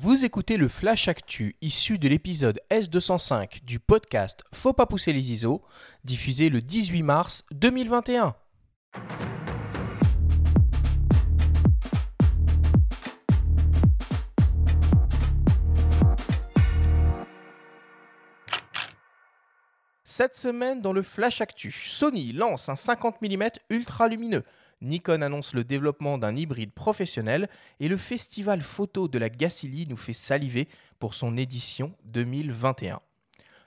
Vous écoutez le Flash Actu issu de l'épisode S205 du podcast Faut pas pousser les ISO, diffusé le 18 mars 2021. Cette semaine, dans le Flash Actu, Sony lance un 50 mm ultra lumineux. Nikon annonce le développement d'un hybride professionnel et le festival photo de la Gacilly nous fait saliver pour son édition 2021.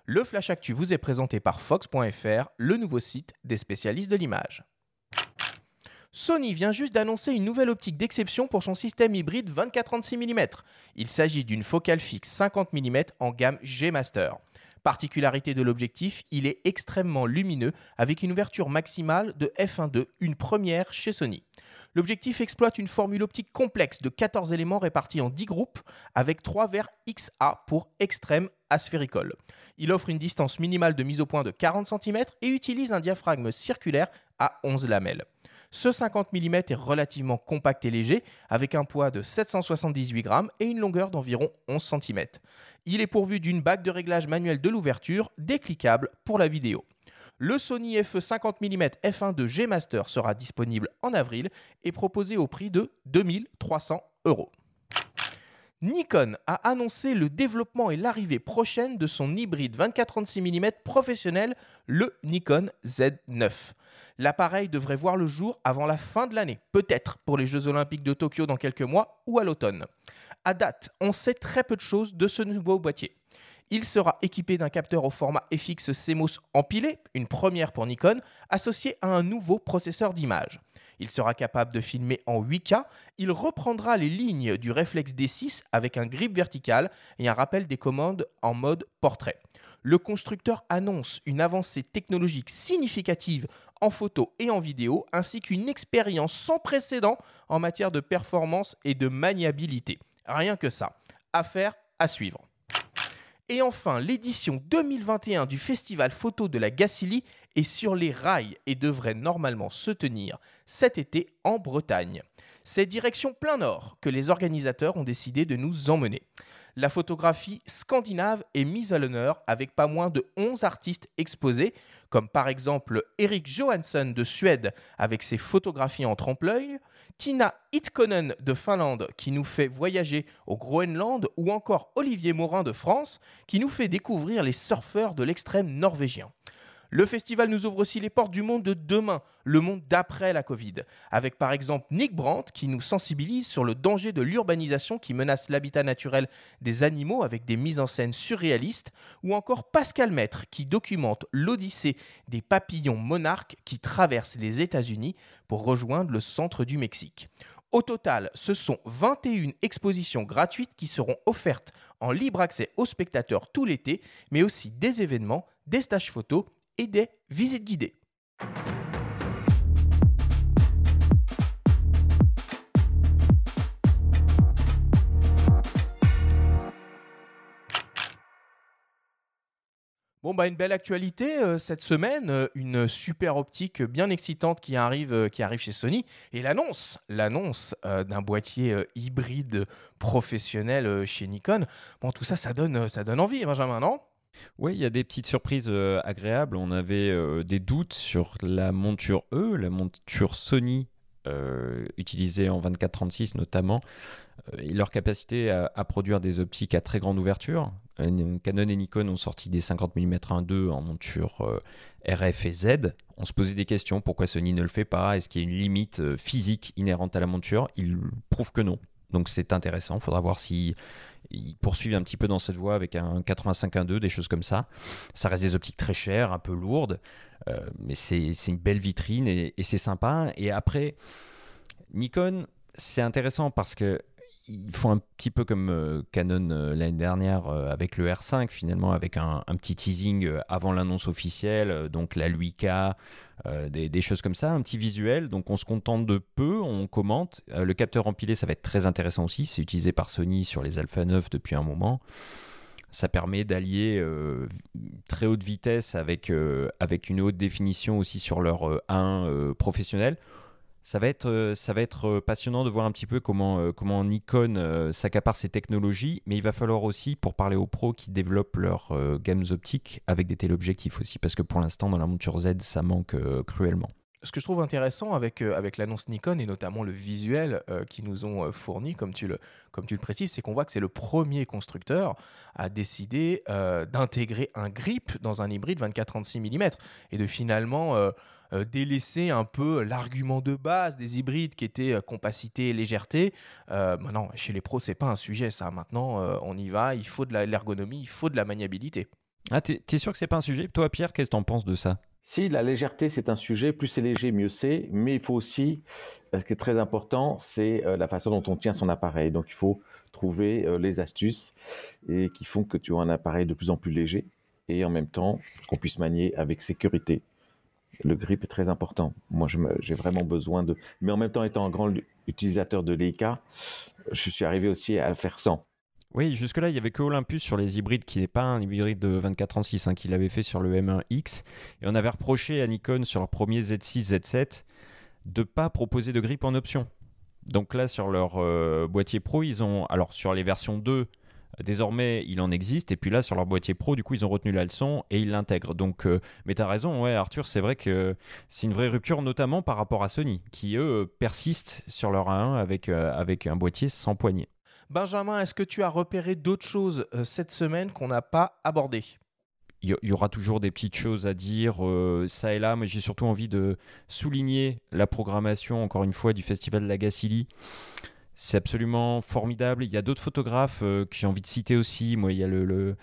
Le Flash Actu vous est présenté par Fox.fr, le nouveau site des spécialistes de l'image. Sony vient juste d'annoncer une nouvelle optique d'exception pour son système hybride 24-36 mm. Il s'agit d'une focale fixe 50 mm en gamme G Master. Particularité de l'objectif, il est extrêmement lumineux avec une ouverture maximale de f1.2, une première chez Sony. L'objectif exploite une formule optique complexe de 14 éléments répartis en 10 groupes avec 3 verres XA pour extrême asphéricole. Il offre une distance minimale de mise au point de 40 cm et utilise un diaphragme circulaire à 11 lamelles. Ce 50 mm est relativement compact et léger, avec un poids de 778 grammes et une longueur d'environ 11 cm. Il est pourvu d'une bague de réglage manuel de l'ouverture, décliquable pour la vidéo. Le Sony FE 50 mm f1 de G Master sera disponible en avril et proposé au prix de 2300 euros. Nikon a annoncé le développement et l'arrivée prochaine de son hybride 24-36 mm professionnel, le Nikon Z9. L'appareil devrait voir le jour avant la fin de l'année, peut-être pour les Jeux Olympiques de Tokyo dans quelques mois ou à l'automne. À date, on sait très peu de choses de ce nouveau boîtier. Il sera équipé d'un capteur au format FX CMOS empilé, une première pour Nikon, associé à un nouveau processeur d'image. Il sera capable de filmer en 8K. Il reprendra les lignes du réflexe D6 avec un grip vertical et un rappel des commandes en mode portrait. Le constructeur annonce une avancée technologique significative en photo et en vidéo, ainsi qu'une expérience sans précédent en matière de performance et de maniabilité. Rien que ça. Affaire à suivre. Et enfin, l'édition 2021 du Festival Photo de la Gacilly est sur les rails et devrait normalement se tenir cet été en Bretagne. C'est direction plein nord que les organisateurs ont décidé de nous emmener. La photographie scandinave est mise à l'honneur avec pas moins de 11 artistes exposés, comme par exemple Eric Johansson de Suède avec ses photographies en trompe-l'œil, Tina Itkonen de Finlande qui nous fait voyager au Groenland ou encore Olivier Morin de France qui nous fait découvrir les surfeurs de l'extrême norvégien. Le festival nous ouvre aussi les portes du monde de demain, le monde d'après la Covid, avec par exemple Nick Brandt qui nous sensibilise sur le danger de l'urbanisation qui menace l'habitat naturel des animaux avec des mises en scène surréalistes, ou encore Pascal Maître qui documente l'odyssée des papillons monarques qui traversent les États-Unis pour rejoindre le centre du Mexique. Au total, ce sont 21 expositions gratuites qui seront offertes en libre accès aux spectateurs tout l'été, mais aussi des événements, des stages photos et des visites guidées. Bon, bah, une belle actualité euh, cette semaine, euh, une super optique bien excitante qui arrive, euh, chez Sony et l'annonce, l'annonce d'un boîtier hybride professionnel chez Nikon. Bon, tout ça, ça donne, ça donne envie, Benjamin, non? Oui, il y a des petites surprises euh, agréables. On avait euh, des doutes sur la monture E, la monture Sony euh, utilisée en 24-36 notamment, et leur capacité à, produire des optiques à très grande ouverture. Canon et Nikon ont sorti des 50 mm 1.2 en monture RF et Z. On se posait des questions, pourquoi Sony ne le fait pas? Est-ce qu'il y a une limite physique inhérente à la monture? Ils prouvent que non. Donc c'est intéressant, il faudra voir si ils poursuivent un petit peu dans cette voie avec un 85-1.2, des choses comme ça. Ça reste des optiques très chères, un peu lourdes, euh, mais c'est une belle vitrine et c'est sympa. Et après, Nikon, c'est intéressant parce que ils font un petit peu comme euh, Canon euh, l'année dernière euh, avec le R5 finalement avec un, petit teasing avant l'annonce officielle donc la 8K des, choses comme ça un petit visuel. Donc on se contente de peu on commente. Le capteur empilé ça va être très intéressant aussi. C'est utilisé par Sony sur les Alpha 9 depuis un moment. Ça permet d'allier très haute vitesse avec, avec une haute définition aussi sur leur 1 professionnel Ça va être, euh, euh, passionnant de voir un petit peu comment, euh, comment Nikon s'accapare ses technologies, mais il va falloir aussi, pour parler aux pros qui développent leurs gammes optiques avec des téléobjectifs aussi, parce que pour l'instant, dans la monture Z, ça manque cruellement ce que je trouve intéressant avec, avec l'annonce Nikon et notamment le visuel qu'ils nous ont fourni, comme tu le, comme tu le précises, c'est qu'on voit que c'est le premier constructeur à décider d'intégrer un grip dans un hybride 24-36 mm et de finalement euh, délaisser un peu l'argument de base des hybrides qui était euh, compacité et légèreté. Euh, maintenant, chez les pros, c'est pas un sujet ça. Maintenant, on y va, il faut de l'ergonomie, il faut de la maniabilité. Ah, t'es es sûr que c'est pas un sujet? Toi, Pierre, qu'est-ce que t'en penses de ça? Si la légèreté c'est un sujet, plus c'est léger, mieux c'est. Mais il faut aussi, ce qui est très important, c'est la façon dont on tient son appareil. Donc il faut trouver les astuces et qui font que tu as un appareil de plus en plus léger et en même temps qu'on puisse manier avec sécurité le grip est très important. Moi, j'ai vraiment besoin de. Mais en même temps, étant un grand utilisateur de Leica, je suis arrivé aussi à faire sans. Oui, jusque-là, il n'y avait que Olympus sur les hybrides qui n'est pas un hybride de 2436 hein, qu'il avait fait sur le M1X. Et on avait reproché à Nikon sur leur premier Z6, Z7 de pas proposer de grip en option. Donc là, sur leur euh, boîtier pro, ils ont. Alors, sur les versions 2, Désormais, il en existe. Et puis là, sur leur boîtier pro, du coup, ils ont retenu la leçon et ils l'intègrent. Donc, euh, mais tu as raison, ouais, Arthur, c'est vrai que c'est une vraie rupture, notamment par rapport à Sony, qui eux persistent sur leur A1 avec, euh, avec un boîtier sans poignée. Benjamin, est-ce que tu as repéré d'autres choses euh, cette semaine qu'on n'a pas abordées? Il y aura toujours des petites choses à dire ça et là, mais j'ai surtout envie de souligner la programmation, encore une fois, du Festival de la Gacilly. C'est absolument formidable. Il y a d'autres photographes euh, que j'ai envie de citer aussi. Moi, il y a le,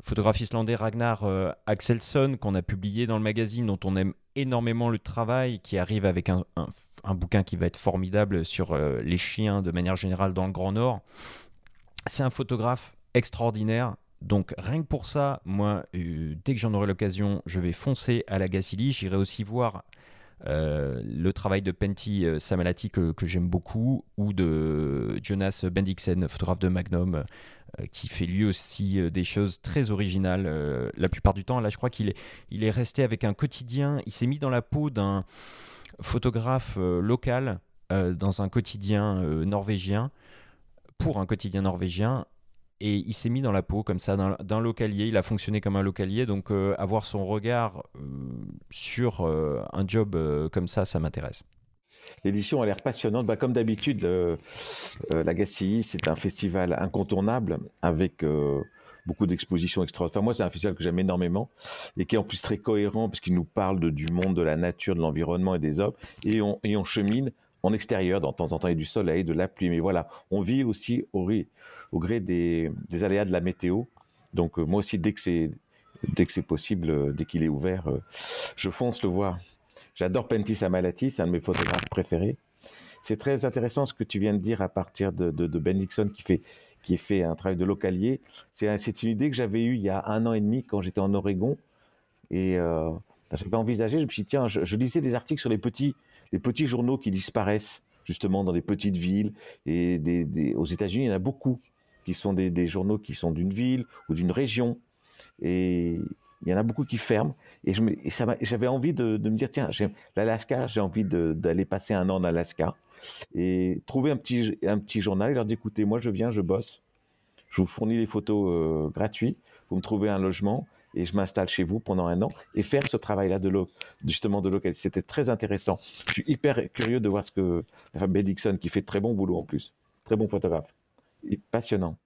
photographe islandais Ragnar euh, Axelsson qu'on a publié dans le magazine, dont on aime énormément le travail, qui arrive avec un, bouquin qui va être formidable sur euh, les chiens de manière générale dans le Grand Nord. C'est un photographe extraordinaire. Donc rien que pour ça, moi, dès que j'en aurai l'occasion, je vais foncer à la Gacilly. J'irai aussi voir euh, le travail de Penty euh, Samalati que, j'aime beaucoup, ou de Jonas Bendixen, photographe de Magnum, euh, qui fait lui aussi des choses très originales la plupart du temps. Là, je crois qu'il est, il est resté avec un quotidien, il s'est mis dans la peau d'un photographe local dans un quotidien norvégien, pour un quotidien norvégien, et il s'est mis dans la peau comme ça d'un localier. Il a fonctionné comme un localier, donc euh, avoir son regard euh, sur euh, un job comme ça, ça m'intéresse. L'édition a l'air passionnante. Bah, comme d'habitude, la Gacilly, c'est un festival incontournable avec beaucoup d'expositions extraordinaires. Enfin, moi, c'est un festival que j'aime énormément et qui est en plus très cohérent parce qu'il nous parle du monde, de la nature, de l'environnement et des hommes. Et on, et on chemine en extérieur, dans de temps en temps, il y a du soleil, de la pluie. Mais voilà, on vit aussi au, au gré des, aléas de la météo. Donc euh, moi aussi, dès que c'est dès que c'est possible, euh, dès qu'il est ouvert, euh, je fonce le voir. J'adore Pentis Amalati, c'est un de mes photographes préférés. C'est très intéressant ce que tu viens de dire à partir de, Ben Nixon qui fait qui fait un travail de localier. C'est une idée que j'avais eue il y a un an et demi quand j'étais en Oregon et euh, j'avais envisagé. Je me suis dit tiens, je, lisais des articles sur les petits les petits journaux qui disparaissent justement dans des petites villes et aux États-Unis il y en a beaucoup qui sont des, journaux qui sont d'une ville ou d'une région. Et il y en a beaucoup qui ferment. Et, j'avais envie de, me dire, tiens, l'Alaska, j'ai envie d'aller passer un an en Alaska. Et trouver un petit, un petit journal et leur dire, écoutez, moi je viens, je bosse. Je vous fournis des photos euh, gratuites. Vous me trouvez un logement et je m'installe chez vous pendant un an et faire ce travail-là de justement de local. C'était très intéressant. Je suis hyper curieux de voir ce que Dixon, qui fait très bon boulot en plus, très bon photographe passionnant.